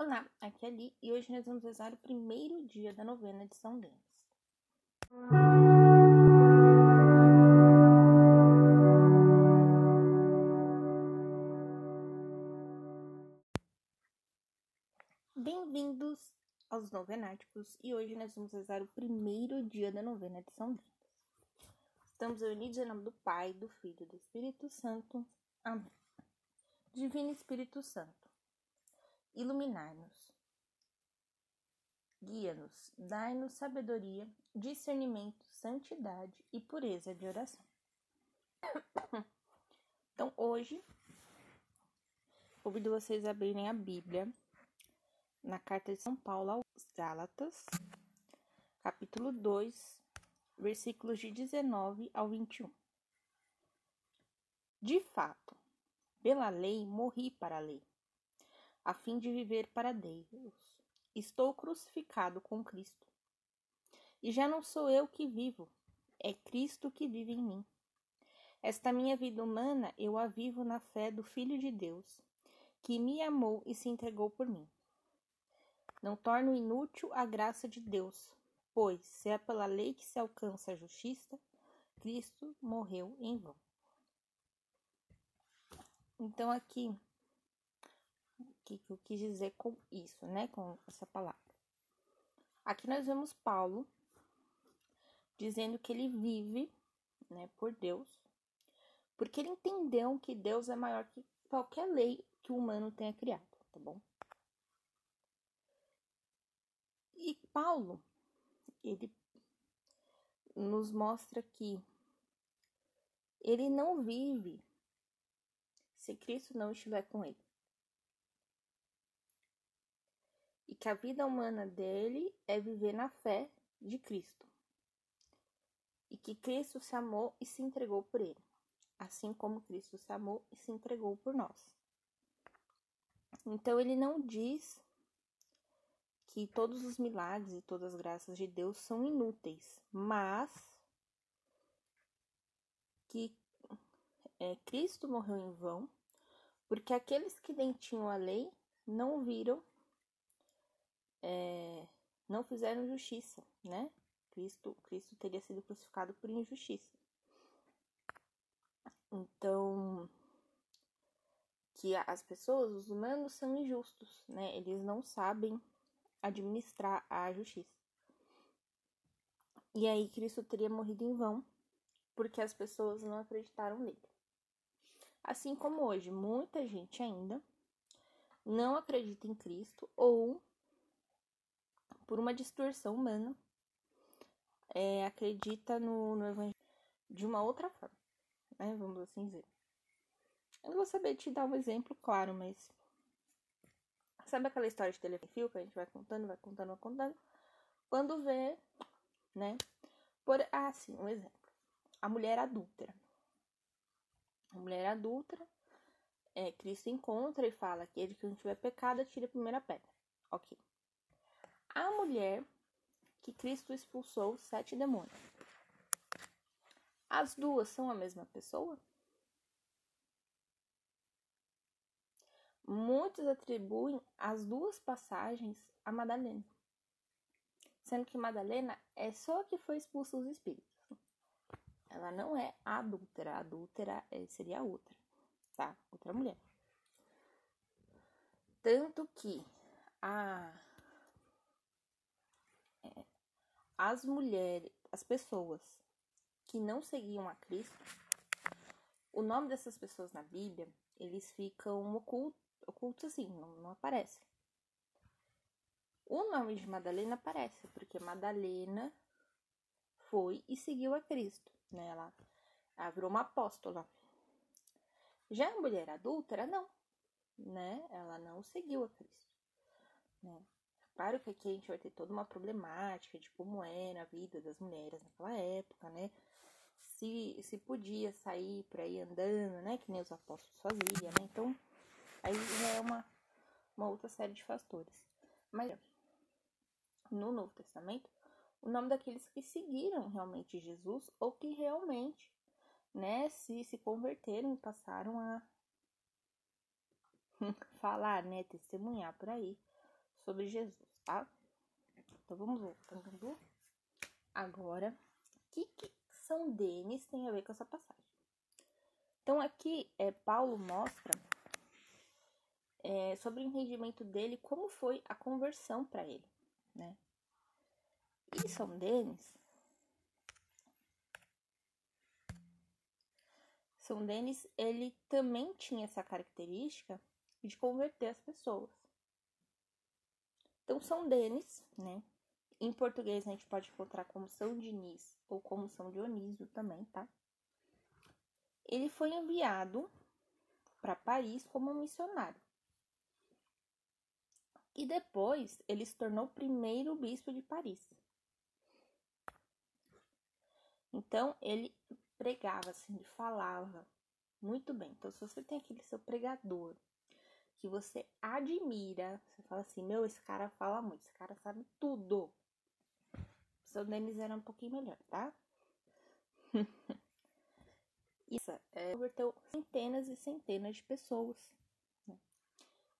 Olá, aqui é Ali e hoje nós vamos rezar o primeiro dia da novena de São Denis. Bem-vindos aos novenáticos e hoje nós vamos rezar o primeiro dia da novena de São Denis. Estamos unidos em nome do Pai, do Filho e do Espírito Santo. Amém. Divino Espírito Santo, iluminai-nos, guia-nos, dai-nos sabedoria, discernimento, santidade e pureza de oração. Então, hoje, convido vocês a abrirem a Bíblia na carta de São Paulo aos Gálatas, capítulo 2, versículos de 19 ao 21. De fato, pela lei morri para a lei, a fim de viver para Deus. Estou crucificado com Cristo. E já não sou eu que vivo, é Cristo que vive em mim. Esta minha vida humana eu a vivo na fé do Filho de Deus, que me amou e se entregou por mim. Não torno inútil a graça de Deus, pois, se é pela lei que se alcança a justiça, Cristo morreu em vão. Então, aqui, o que eu quis dizer com isso, né? Com essa palavra. Aqui nós vemos Paulo dizendo que ele vive, né, por Deus, porque ele entendeu que Deus é maior que qualquer lei que o humano tenha criado, tá bom? E Paulo, ele nos mostra que ele não vive se Cristo não estiver com ele. E que a vida humana dele é viver na fé de Cristo. E que Cristo se amou e se entregou por ele, assim como Cristo se amou e se entregou por nós. Então ele não diz que todos os milagres e todas as graças de Deus são inúteis, mas que é, Cristo morreu em vão porque aqueles que nem tinham a lei não viram, é, não fizeram justiça, né? Cristo, Cristo teria sido crucificado por injustiça. Então, que as pessoas, os humanos, são injustos, né? Eles não sabem administrar a justiça. E aí, Cristo teria morrido em vão, porque as pessoas não acreditaram nele. Assim como hoje, muita gente ainda não acredita em Cristo ou, por uma distorção humana, é, acredita no, no Evangelho de uma outra forma, né? Vamos assim dizer. Eu não vou saber te dar um exemplo claro, mas. Sabe aquela história de telefone fio que a gente vai contando, vai contando, vai contando? Quando vê, né? Por, ah, sim, um exemplo. A mulher adúltera. A mulher adulta, é, Cristo encontra e fala que ele que não tiver pecado, tira a primeira pedra. Ok. A mulher que Cristo expulsou sete demônios. As duas são a mesma pessoa? Muitos atribuem as duas passagens a Madalena, sendo que Madalena é só que foi expulsa os espíritos. Ela não é a adúltera. A adúltera é, seria a outra, tá? Outra mulher. Tanto que a, é, as mulheres, as pessoas que não seguiam a Cristo, o nome dessas pessoas na Bíblia, eles ficam ocultos, ocultos assim, não, não aparece. O nome de Madalena aparece, porque Madalena foi e seguiu a Cristo né? Ela, ela virou uma apóstola. Já a mulher adúltera, não, né? Ela não seguiu a Cristo, né? Claro que aqui a gente vai ter toda uma problemática de como era a vida das mulheres naquela época, né? Se, se podia sair por aí andando, né? Que nem os apóstolos faziam, né? Então, aí já é uma, uma outra série de fatores. Mas no Novo Testamento, o nome daqueles que seguiram realmente Jesus ou que realmente, né, se se converteram e passaram a falar, né, testemunhar por aí sobre Jesus, tá? Então vamos voltando. Agora, o que, que São Denis tem a ver com essa passagem? Então aqui é, Paulo mostra é, sobre o entendimento dele como foi a conversão para ele, né? E São Denis São Denis, ele também tinha essa característica de converter as pessoas. Então, São Denis, né? Em português a gente pode encontrar como São Diniz ou como São Dionísio também, tá? Ele foi enviado para Paris como missionário. E depois ele se tornou o primeiro bispo de Paris. Então ele pregava, assim, ele falava muito bem. Então, se você tem aquele seu pregador que você admira, você fala assim: Meu, esse cara fala muito, esse cara sabe tudo. Seu Denis era um pouquinho melhor, tá? Isso é, converteu centenas e centenas de pessoas. Né?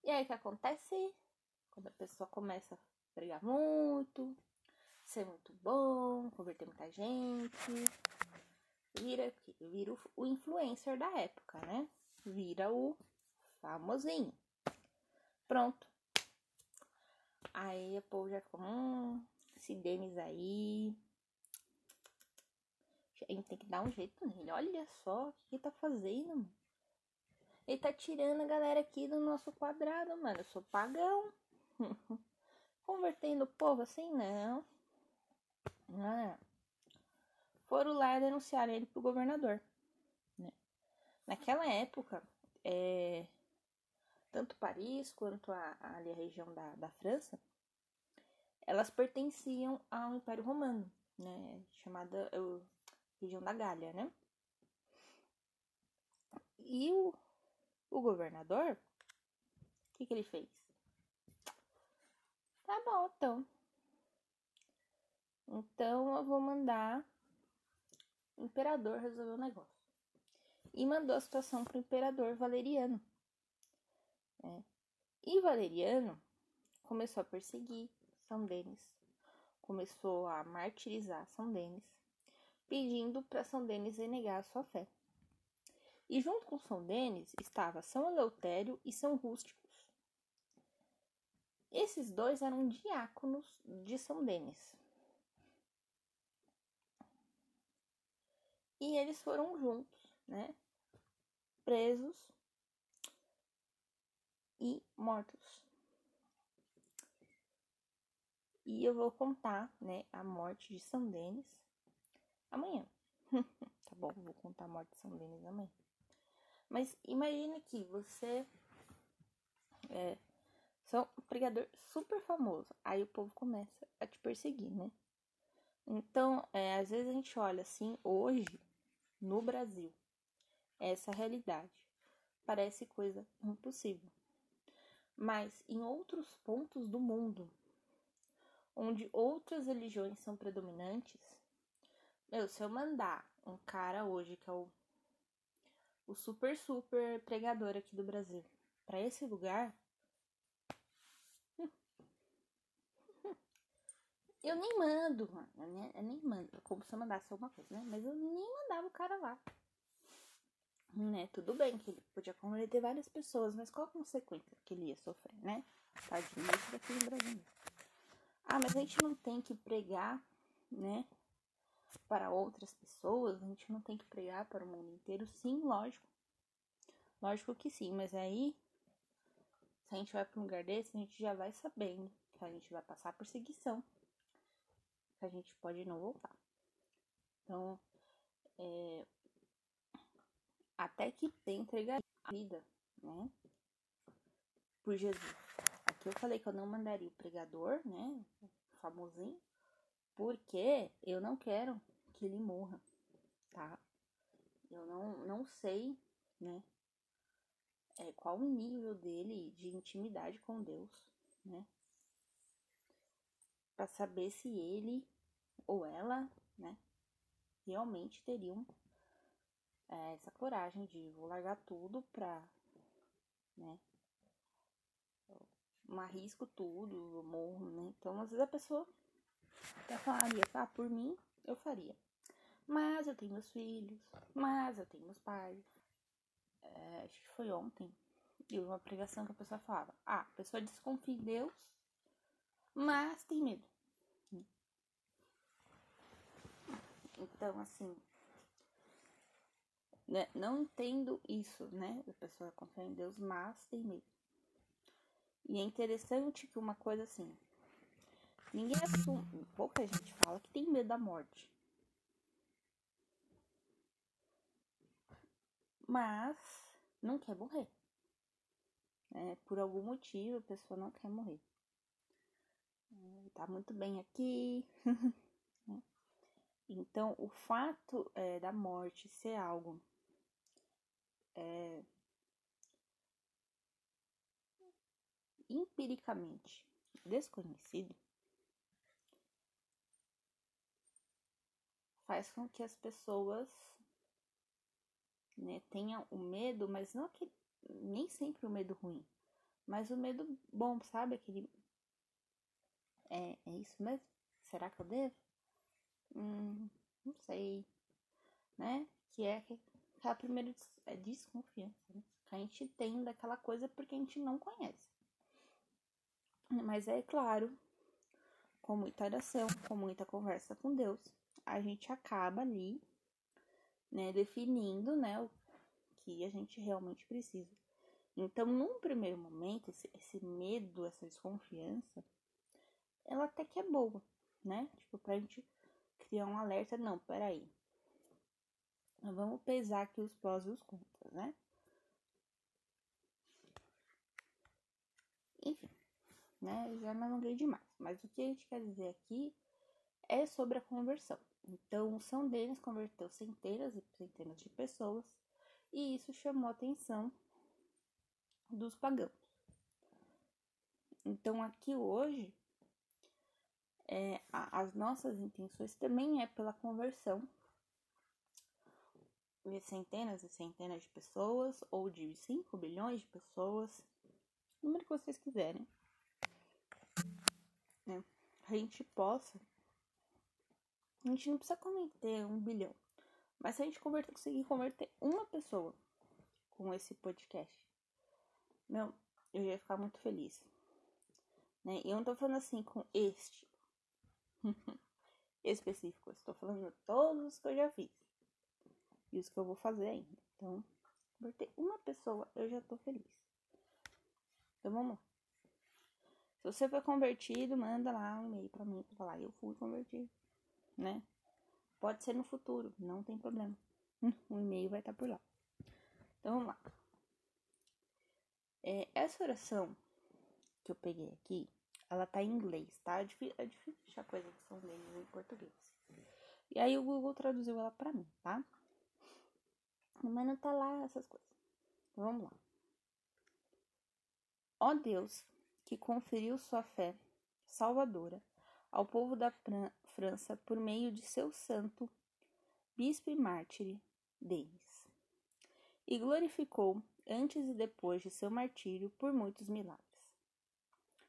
E aí o que acontece? Quando a pessoa começa a pregar muito, ser muito bom, converter muita gente, vira, vira o, o influencer da época, né? Vira o famosinho. Pronto. Aí o povo já ficou, hum, esse Denis aí. A gente tem que dar um jeito nele. Olha só o que ele tá fazendo. Ele tá tirando a galera aqui do nosso quadrado, mano. Eu sou pagão. Convertendo o povo assim, não. Não foram lá denunciar ele pro governador. Né? Naquela época, é, tanto Paris quanto a, a, ali a região da, da França, elas pertenciam ao Império Romano, né? Chamada uh, região da Gália, né? E o, o governador, o que, que ele fez? Tá bom, então. Então eu vou mandar o imperador resolveu o negócio. E mandou a situação para o imperador Valeriano. É. E Valeriano começou a perseguir São Denis, começou a martirizar São Denis, pedindo para São Denis renegar a sua fé. E junto com São Denis estava São Eleutério e São Rústicos. Esses dois eram diáconos de São Denis. E eles foram juntos, né? Presos e mortos. E eu vou contar, né, a morte de São Denis amanhã. tá bom, vou contar a morte de São Denis amanhã. Mas imagine que você é só um pregador super famoso. Aí o povo começa a te perseguir, né? Então, é, às vezes a gente olha assim, hoje, no Brasil. Essa realidade parece coisa impossível. Mas em outros pontos do mundo, onde outras religiões são predominantes, meu, se eu mandar um cara hoje que é o, o super, super pregador aqui do Brasil para esse lugar, Eu nem mando, mano. Eu nem, mando. Como se eu mandasse alguma coisa, né? Mas eu nem mandava o cara lá. Né? Tudo bem que ele podia converter várias pessoas, mas qual a consequência que ele ia sofrer, né? Tadinho, isso daqui no Brasil. Ah, mas a gente não tem que pregar, né? Para outras pessoas, a gente não tem que pregar para o mundo inteiro. Sim, lógico. Lógico que sim, mas aí, se a gente vai para um lugar desse, a gente já vai sabendo que a gente vai passar perseguição que a gente pode não voltar. Então, é, até que tem entregar a vida, né? Por Jesus. Aqui eu falei que eu não mandaria o pregador, né? O famosinho, porque eu não quero que ele morra, tá? Eu não, não sei, né? É, qual o nível dele de intimidade com Deus, né? para saber se ele ou ela, né, realmente teriam é, essa coragem de vou largar tudo pra, né, não arrisco tudo, eu morro, né? Então, às vezes a pessoa até falaria, ah, por mim, eu faria. Mas eu tenho meus filhos, mas eu tenho meus pais. É, acho que foi ontem, eu uma pregação que a pessoa falava, ah, a pessoa desconfia em Deus, mas tem medo. Então, assim, né, não entendo isso, né? A pessoa confia em Deus, mas tem medo. E é interessante que uma coisa assim, ninguém assume, pouca gente fala que tem medo da morte. Mas não quer morrer. É, por algum motivo a pessoa não quer morrer. É, tá muito bem aqui. Né? então, o fato é, da morte ser algo é, empiricamente desconhecido faz com que as pessoas né, tenham o medo, mas não que nem sempre o medo ruim, mas o medo bom, sabe? Aquele é, é isso mesmo? Será que eu devo? Hum, não sei, né? Que é a primeira é desconfiança, né? Que a gente tem daquela coisa porque a gente não conhece. Mas é claro, com muita oração, com muita conversa com Deus, a gente acaba ali, né, definindo, né, o que a gente realmente precisa. Então, num primeiro momento, esse, esse medo, essa desconfiança, ela até que é boa, né? Tipo, pra gente criar um alerta, não, peraí. Vamos pesar aqui os prós e os contras, né? Enfim né? Já me alonguei demais. Mas o que a gente quer dizer aqui é sobre a conversão. Então, São Denis converteu centenas e centenas de pessoas e isso chamou a atenção dos pagãos. Então, aqui hoje, é, as nossas intenções também é pela conversão de centenas e centenas de pessoas, ou de 5 bilhões de pessoas, o número que vocês quiserem né, a gente possa. A gente não precisa converter um bilhão. Mas se a gente converter, conseguir converter uma pessoa com esse podcast, meu, eu ia ficar muito feliz. Né? E eu não tô falando assim com este específico. Estou falando todos os que eu já fiz. Os que eu vou fazer ainda. Então, converter uma pessoa, eu já tô feliz. Então vamos lá. Se você foi convertido, manda lá um e-mail para mim para falar, eu fui convertido, né? Pode ser no futuro, não tem problema. O e-mail vai estar por lá. Então vamos lá. É, essa oração que eu peguei aqui, ela tá em inglês, tá? É difícil, é difícil achar coisa que são inglês em português. E aí o Google traduziu ela pra mim, tá? Mas não tá lá essas coisas. Então, vamos lá. Ó Deus, que conferiu sua fé salvadora ao povo da França por meio de seu santo bispo e mártir Denis, e glorificou antes e depois de seu martírio por muitos milagres.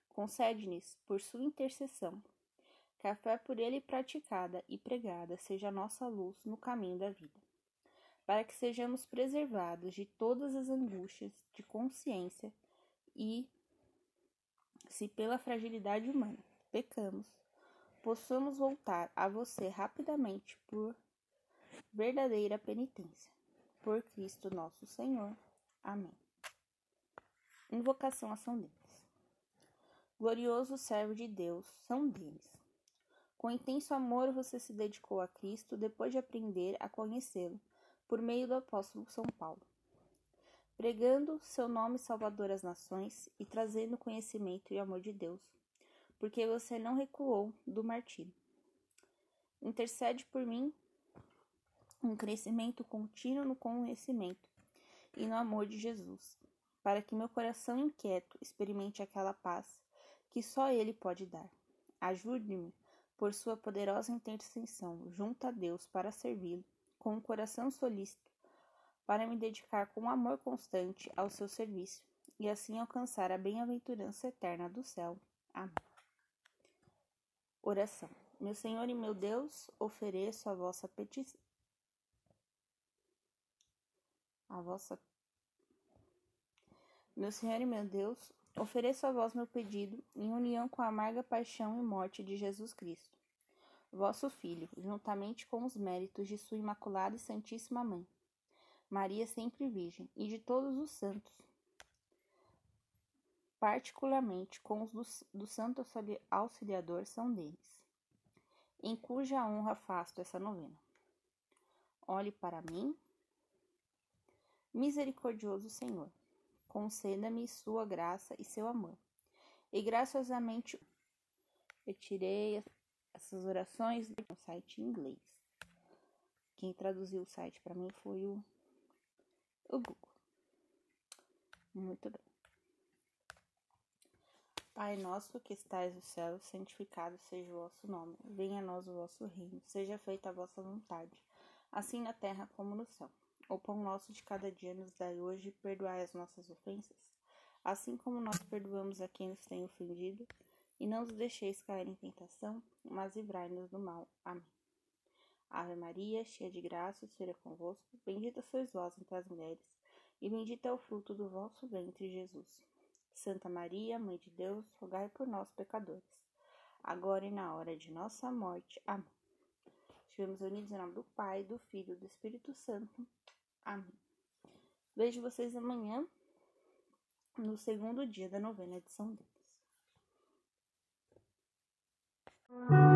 Concede-nos, por sua intercessão, que a fé por ele praticada e pregada seja a nossa luz no caminho da vida, para que sejamos preservados de todas as angústias de consciência e se pela fragilidade humana pecamos, possamos voltar a você rapidamente por verdadeira penitência. Por Cristo nosso Senhor. Amém. Invocação a São Denis. Glorioso servo de Deus, São Denis. Com intenso amor você se dedicou a Cristo depois de aprender a conhecê-lo por meio do apóstolo São Paulo pregando seu nome salvador às nações e trazendo conhecimento e amor de Deus, porque você não recuou do martírio. Intercede por mim um crescimento contínuo no conhecimento e no amor de Jesus, para que meu coração inquieto experimente aquela paz que só Ele pode dar. Ajude-me, por sua poderosa intercessão, junto a Deus para servi-lo, com um coração solícito para me dedicar com amor constante ao seu serviço e assim alcançar a bem-aventurança eterna do céu. Amém. Oração. Meu Senhor e meu Deus, ofereço a vossa petição. A vossa Meu Senhor e meu Deus, ofereço a vós meu pedido em união com a amarga paixão e morte de Jesus Cristo, vosso Filho, juntamente com os méritos de sua imaculada e santíssima mãe, Maria sempre virgem, e de todos os santos, particularmente com os do, do Santo Auxiliador são deles em cuja honra faço essa novena. Olhe para mim, misericordioso Senhor, conceda-me sua graça e seu amor. E graciosamente retirei essas orações do site em inglês. Quem traduziu o site para mim foi o, o Google. Muito bem. Pai nosso que estais no céu, santificado seja o vosso nome. Venha a nós o vosso reino. Seja feita a vossa vontade, assim na terra como no céu. O pão nosso de cada dia nos dai hoje, perdoai as nossas ofensas, assim como nós perdoamos a quem nos tem ofendido, e não nos deixeis cair em tentação, mas livrai-nos do mal. Amém. Ave Maria, cheia de graça, o Senhor é convosco. Bendita sois vós entre as mulheres, e bendito é o fruto do vosso ventre, Jesus. Santa Maria, Mãe de Deus, rogai por nós, pecadores, agora e na hora de nossa morte. Amém. Estivemos unidos em nome do Pai, do Filho e do Espírito Santo. Amém. Vejo vocês amanhã, no segundo dia da novena de São Deus. Thank you.